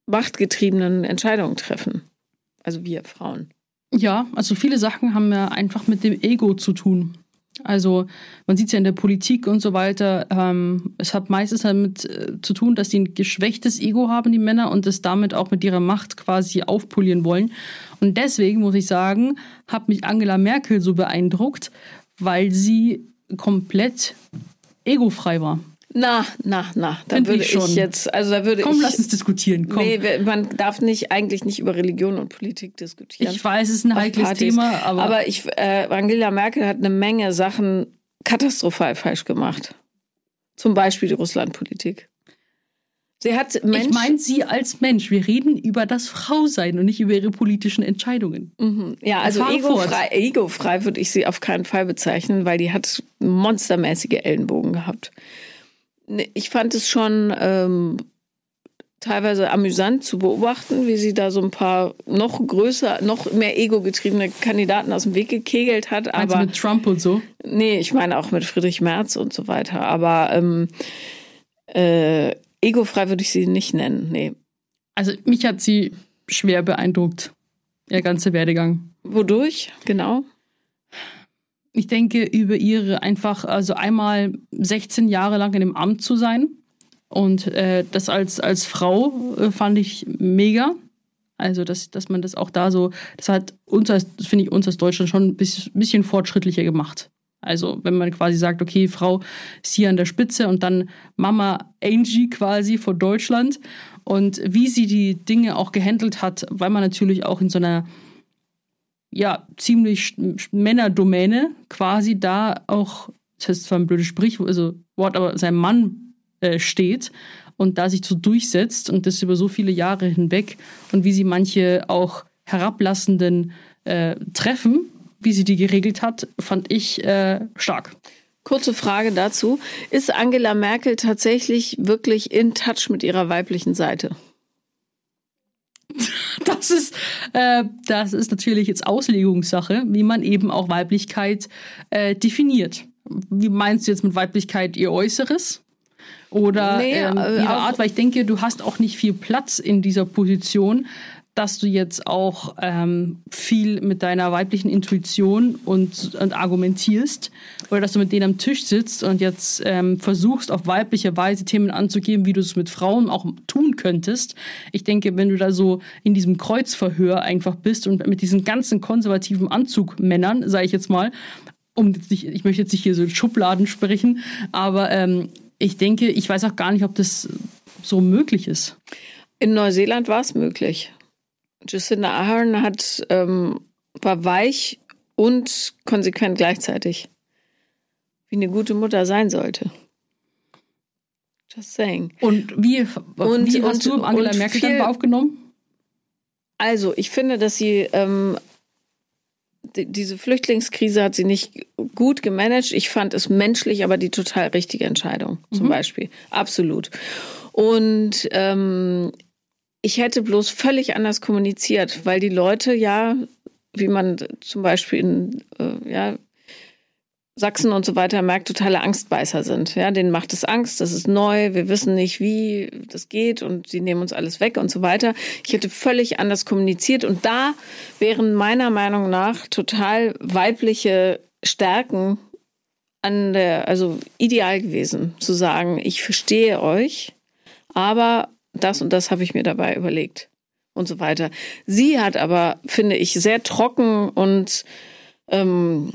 machtgetriebenen Entscheidungen treffen. Also wir Frauen. Ja, also viele Sachen haben ja einfach mit dem Ego zu tun. Also man sieht es ja in der Politik und so weiter. Ähm, es hat meistens damit äh, zu tun, dass sie ein geschwächtes Ego haben, die Männer, und es damit auch mit ihrer Macht quasi aufpolieren wollen. Und deswegen muss ich sagen, hat mich Angela Merkel so beeindruckt, weil sie komplett egofrei war. Na, na, na, da Find würde ich, ich, jetzt, also da würde Komm, ich. lass uns diskutieren. Komm. Nee, man darf nicht eigentlich nicht über Religion und Politik diskutieren. Ich weiß, es ist ein heikles Thema, aber. Aber ich, äh, Angela Merkel hat eine Menge Sachen katastrophal falsch gemacht. Zum Beispiel die Russlandpolitik. Sie hat Mensch, ich meine sie als Mensch. Wir reden über das Frausein und nicht über ihre politischen Entscheidungen. Mhm. Ja, also egofrei, egofrei würde ich sie auf keinen Fall bezeichnen, weil die hat monstermäßige Ellenbogen gehabt ich fand es schon ähm, teilweise amüsant zu beobachten, wie sie da so ein paar noch größer, noch mehr ego-getriebene Kandidaten aus dem Weg gekegelt hat. Meinst aber mit Trump und so? Nee, ich meine auch mit Friedrich Merz und so weiter. Aber ähm, äh, egofrei würde ich sie nicht nennen. Nee. Also mich hat sie schwer beeindruckt, ihr ganzer Werdegang. Wodurch, genau? Ich denke, über ihre einfach, also einmal 16 Jahre lang in dem Amt zu sein. Und äh, das als, als Frau äh, fand ich mega. Also, dass, dass man das auch da so, das hat uns als, finde ich, uns als Deutschland schon ein bisschen, fortschrittlicher gemacht. Also, wenn man quasi sagt, okay, Frau ist hier an der Spitze und dann Mama Angie quasi von Deutschland und wie sie die Dinge auch gehandelt hat, weil man natürlich auch in so einer ja, ziemlich Männerdomäne quasi da auch, das heißt zwar ein blödes Sprichwort, also Wort, aber sein Mann äh, steht und da sich so durchsetzt und das über so viele Jahre hinweg und wie sie manche auch herablassenden äh, Treffen, wie sie die geregelt hat, fand ich äh, stark. Kurze Frage dazu. Ist Angela Merkel tatsächlich wirklich in Touch mit ihrer weiblichen Seite? das ist, äh, das ist natürlich jetzt Auslegungssache, wie man eben auch Weiblichkeit äh, definiert. Wie meinst du jetzt mit Weiblichkeit ihr Äußeres? Oder nee, ähm, äh, ihre Art? Weil ich denke, du hast auch nicht viel Platz in dieser Position, dass du jetzt auch ähm, viel mit deiner weiblichen Intuition und, und, argumentierst oder dass du mit denen am Tisch sitzt und jetzt ähm, versuchst, auf weibliche Weise Themen anzugeben, wie du es mit Frauen auch tun könntest. Ich denke, wenn du da so in diesem Kreuzverhör einfach bist und mit diesen ganzen konservativen Anzugmännern, sage ich jetzt mal, um jetzt nicht, ich möchte jetzt nicht hier so Schubladen sprechen, aber ähm, ich denke, ich weiß auch gar nicht, ob das so möglich ist. In Neuseeland war es möglich. Jacinda Ardern hat, ähm, war weich und konsequent gleichzeitig. Wie eine gute Mutter sein sollte. Just saying. Und wie, und, wie hast und, du Angela Merkel viel, aufgenommen? Also, ich finde, dass sie ähm, die, diese Flüchtlingskrise hat sie nicht gut gemanagt. Ich fand es menschlich, aber die total richtige Entscheidung, zum mhm. Beispiel. Absolut. Und ähm, ich hätte bloß völlig anders kommuniziert, weil die Leute ja, wie man zum Beispiel in äh, ja, Sachsen und so weiter merkt, totale Angstbeißer sind. Ja, denen macht es Angst, das ist neu, wir wissen nicht, wie das geht und sie nehmen uns alles weg und so weiter. Ich hätte völlig anders kommuniziert und da wären meiner Meinung nach total weibliche Stärken an der, also ideal gewesen, zu sagen, ich verstehe euch, aber das und das habe ich mir dabei überlegt und so weiter. Sie hat aber, finde ich, sehr trocken und ähm,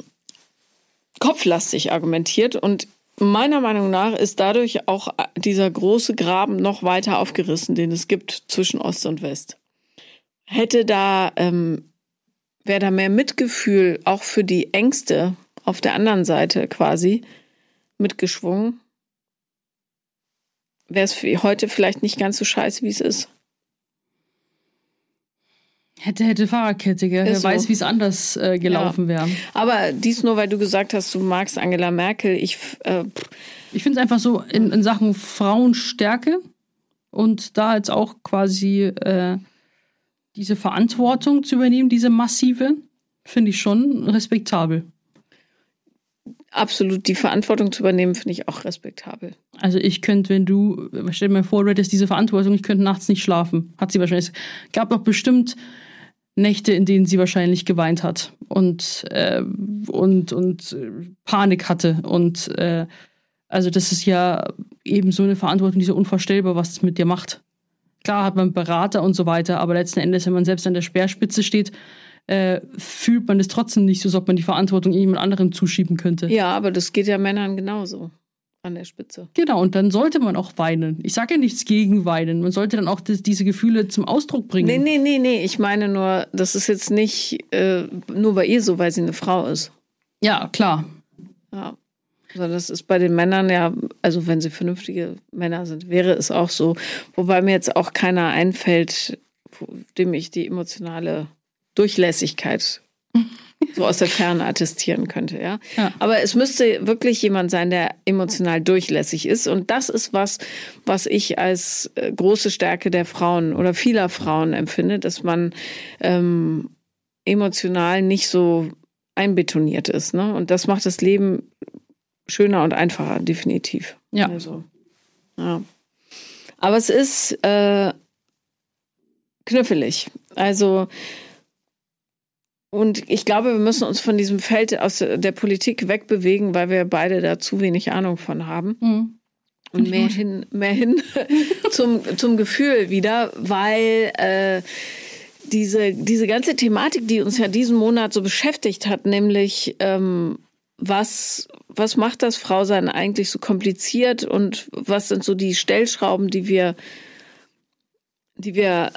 kopflastig argumentiert und meiner Meinung nach ist dadurch auch dieser große Graben noch weiter aufgerissen, den es gibt zwischen Ost und West. Hätte da, ähm, wäre da mehr Mitgefühl auch für die Ängste auf der anderen Seite quasi mitgeschwungen, wäre es heute vielleicht nicht ganz so scheiße, wie es ist. Hätte, hätte Fahrradkette, gell? Wer so. weiß, wie es anders äh, gelaufen wäre. Aber dies nur, weil du gesagt hast, du magst Angela Merkel. Ich, äh, Ich finde es einfach so in, in Sachen Frauenstärke und da jetzt auch quasi äh, diese Verantwortung zu übernehmen, diese massive, finde ich schon respektabel. Absolut die Verantwortung zu übernehmen, finde ich auch respektabel. Also ich könnte, wenn du, stell dir mal vor, du hättest diese Verantwortung, ich könnte nachts nicht schlafen. Hat sie wahrscheinlich. Es gab doch bestimmt Nächte, in denen sie wahrscheinlich geweint hat und, äh, und, und äh, Panik hatte. Und äh, also das ist ja eben so eine Verantwortung, die ja unvorstellbar, was es mit dir macht. Klar hat man Berater und so weiter, aber letzten Endes, wenn man selbst an der Speerspitze steht, äh, fühlt man es trotzdem nicht so, als ob man die Verantwortung jemand anderem zuschieben könnte. Ja, aber das geht ja Männern genauso an der Spitze. Genau, und dann sollte man auch weinen. Ich sage ja nichts gegen weinen. Man sollte dann auch das, diese Gefühle zum Ausdruck bringen. Nee, nee, nee, nee. Ich meine nur, das ist jetzt nicht äh, nur bei ihr so, weil sie eine Frau ist. Ja, klar. Ja. Sondern das ist bei den Männern ja, also wenn sie vernünftige Männer sind, wäre es auch so. Wobei mir jetzt auch keiner einfällt, dem ich die emotionale Durchlässigkeit so aus der Ferne attestieren könnte, ja? Ja. Aber es müsste wirklich jemand sein, der emotional durchlässig ist. Und das ist was, was ich als äh, große Stärke der Frauen oder vieler Frauen empfinde, dass man ähm, emotional nicht so einbetoniert ist. Ne? Und das macht das Leben schöner und einfacher, definitiv. Ja. Also, ja. Aber es ist äh, knüffelig. Also, und ich glaube, wir müssen uns von diesem Feld aus der Politik wegbewegen, weil wir beide da zu wenig Ahnung von haben. Mhm. Und mehr hin, mehr hin zum, zum Gefühl wieder, weil äh, diese, diese ganze Thematik, die uns ja diesen Monat so beschäftigt hat, nämlich ähm, was, was macht das Frausein eigentlich so kompliziert und was sind so die Stellschrauben, die wir, die wir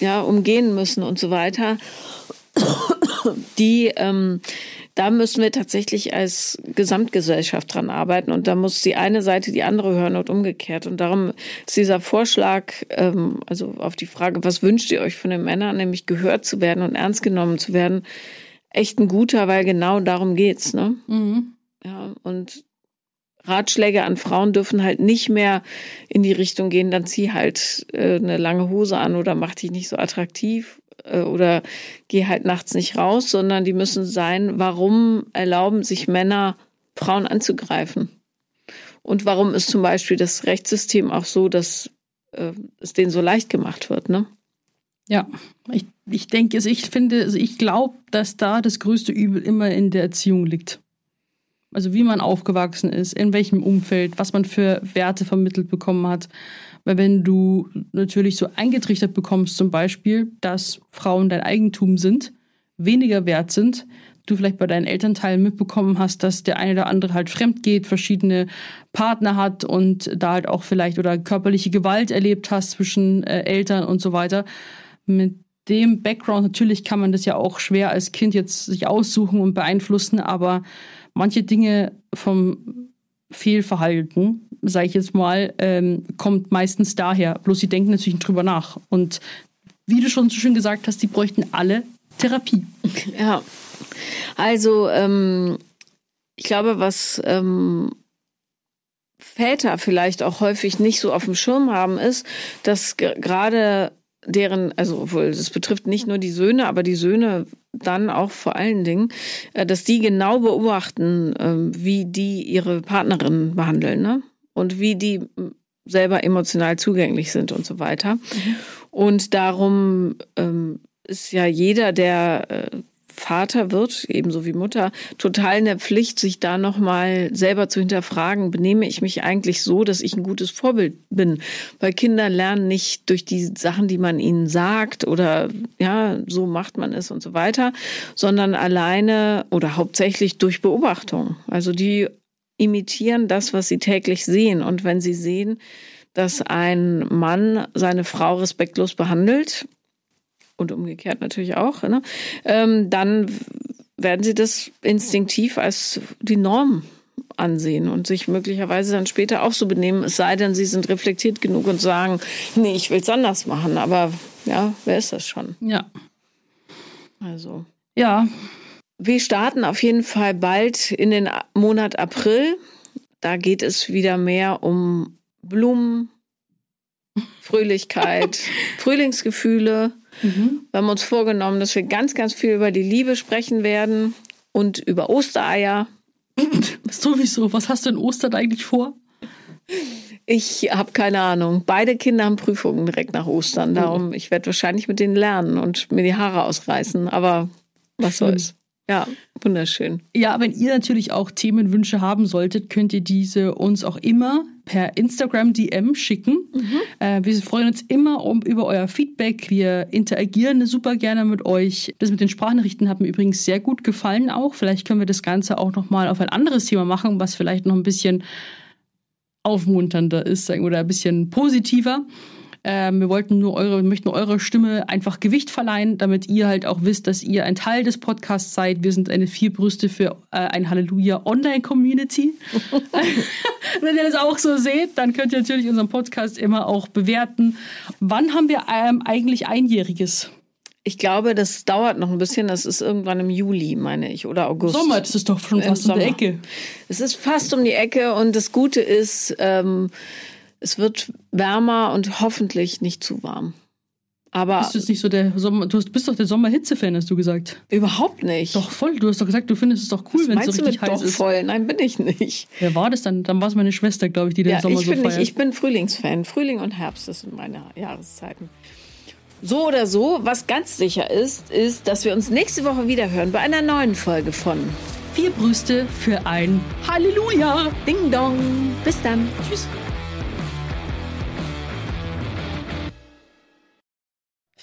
ja umgehen müssen und so weiter, die ähm, da müssen wir tatsächlich als Gesamtgesellschaft dran arbeiten und da muss die eine Seite die andere hören und umgekehrt. Und darum ist dieser Vorschlag, ähm, also auf die Frage, was wünscht ihr euch von den Männern, nämlich gehört zu werden und ernst genommen zu werden, echt ein guter, weil genau darum geht's. Ne? Mhm. Ja, und Ratschläge an Frauen dürfen halt nicht mehr in die Richtung gehen, dann zieh halt äh, eine lange Hose an oder mach dich nicht so attraktiv oder geh halt nachts nicht raus, sondern die müssen sein, warum erlauben sich Männer, Frauen anzugreifen? Und warum ist zum Beispiel das Rechtssystem auch so, dass äh, es denen so leicht gemacht wird, ne? Ja, ich, ich denke, also ich finde, also ich glaube, dass da das größte Übel immer in der Erziehung liegt. Also wie man aufgewachsen ist, in welchem Umfeld, was man für Werte vermittelt bekommen hat. Weil wenn du natürlich so eingetrichtert bekommst, zum Beispiel, dass Frauen dein Eigentum sind, weniger wert sind, du vielleicht bei deinen Elternteilen mitbekommen hast, dass der eine oder andere halt fremd geht, verschiedene Partner hat und da halt auch vielleicht oder körperliche Gewalt erlebt hast zwischen äh, Eltern und so weiter. Mit dem Background natürlich kann man das ja auch schwer als Kind jetzt sich aussuchen und beeinflussen, aber manche Dinge vom Fehlverhalten, sage ich jetzt mal, ähm, kommt meistens daher. Bloß sie denken natürlich drüber nach. Und wie du schon so schön gesagt hast, die bräuchten alle Therapie. Ja, also ähm, ich glaube, was ähm, Väter vielleicht auch häufig nicht so auf dem Schirm haben, ist, dass ge- gerade deren, also obwohl das betrifft nicht nur die Söhne, aber die Söhne dann auch vor allen Dingen, äh, dass die genau beobachten, ähm, wie die ihre Partnerin behandeln, ne? Und wie die selber emotional zugänglich sind und so weiter. Und darum ähm, ist ja jeder, der äh, Vater wird, ebenso wie Mutter, total in der Pflicht, sich da nochmal selber zu hinterfragen, benehme ich mich eigentlich so, dass ich ein gutes Vorbild bin? Weil Kinder lernen nicht durch die Sachen, die man ihnen sagt oder ja, so macht man es und so weiter, sondern alleine oder hauptsächlich durch Beobachtung. Also die imitieren das, was sie täglich sehen. Und wenn sie sehen, dass ein Mann seine Frau respektlos behandelt, und umgekehrt natürlich auch, ne, ähm, dann werden sie das instinktiv als die Norm ansehen und sich möglicherweise dann später auch so benehmen, es sei denn, sie sind reflektiert genug und sagen, nee, ich will es anders machen. Aber ja, wer ist das schon? Ja. Also. Ja. Wir starten auf jeden Fall bald in den Monat April. Da geht es wieder mehr um Blumen, Fröhlichkeit, Frühlingsgefühle. Mhm. Wir haben uns vorgenommen, dass wir ganz, ganz viel über die Liebe sprechen werden und über Ostereier. Sowieso. Was hast du in Ostern eigentlich vor? Ich habe keine Ahnung. Beide Kinder haben Prüfungen direkt nach Ostern. Darum, ich werde wahrscheinlich mit denen lernen und mir die Haare ausreißen. Aber was soll's. Ja, wunderschön. Ja, wenn ihr natürlich auch Themenwünsche haben solltet, könnt ihr diese uns auch immer per Instagram DM schicken. Mhm. Äh, wir freuen uns immer um, über euer Feedback. Wir interagieren super gerne mit euch. Das mit den Sprachnachrichten hat mir übrigens sehr gut gefallen auch. Vielleicht können wir das Ganze auch nochmal auf ein anderes Thema machen, was vielleicht noch ein bisschen aufmunternder ist oder ein bisschen positiver. Ähm, wir wollten nur eure, möchten eurer Stimme einfach Gewicht verleihen, damit ihr halt auch wisst, dass ihr ein Teil des Podcasts seid. Wir sind eine Vierbrüste für äh, ein Halleluja Online-Community. Wenn ihr das auch so seht, dann könnt ihr natürlich unseren Podcast immer auch bewerten. Wann haben wir ähm, eigentlich Einjähriges? Ich glaube, das dauert noch ein bisschen. Das ist irgendwann im Juli, meine ich, oder August. Sommer, das ist doch schon fast um die Ecke. Es ist fast um die Ecke und das Gute ist, ähm, es wird wärmer und hoffentlich nicht zu warm. Aber bist du nicht so der Sommer, du bist doch der Sommerhitze-Fan, hast du gesagt. Überhaupt nicht. Doch voll. Du hast doch gesagt, du findest es doch cool, wenn es so richtig heiß doch ist. voll? Nein, bin ich nicht. Wer war das dann? Dann war es meine Schwester, glaube ich, die den ja, Sommer ich so bin feiert. Nicht, ich bin Frühlingsfan. Frühling und Herbst, das sind meine Jahreszeiten. So oder so, was ganz sicher ist, ist, dass wir uns nächste Woche wieder hören bei einer neuen Folge von Vier Brüste für ein Halleluja. Ding Dong. Bis dann. Tschüss.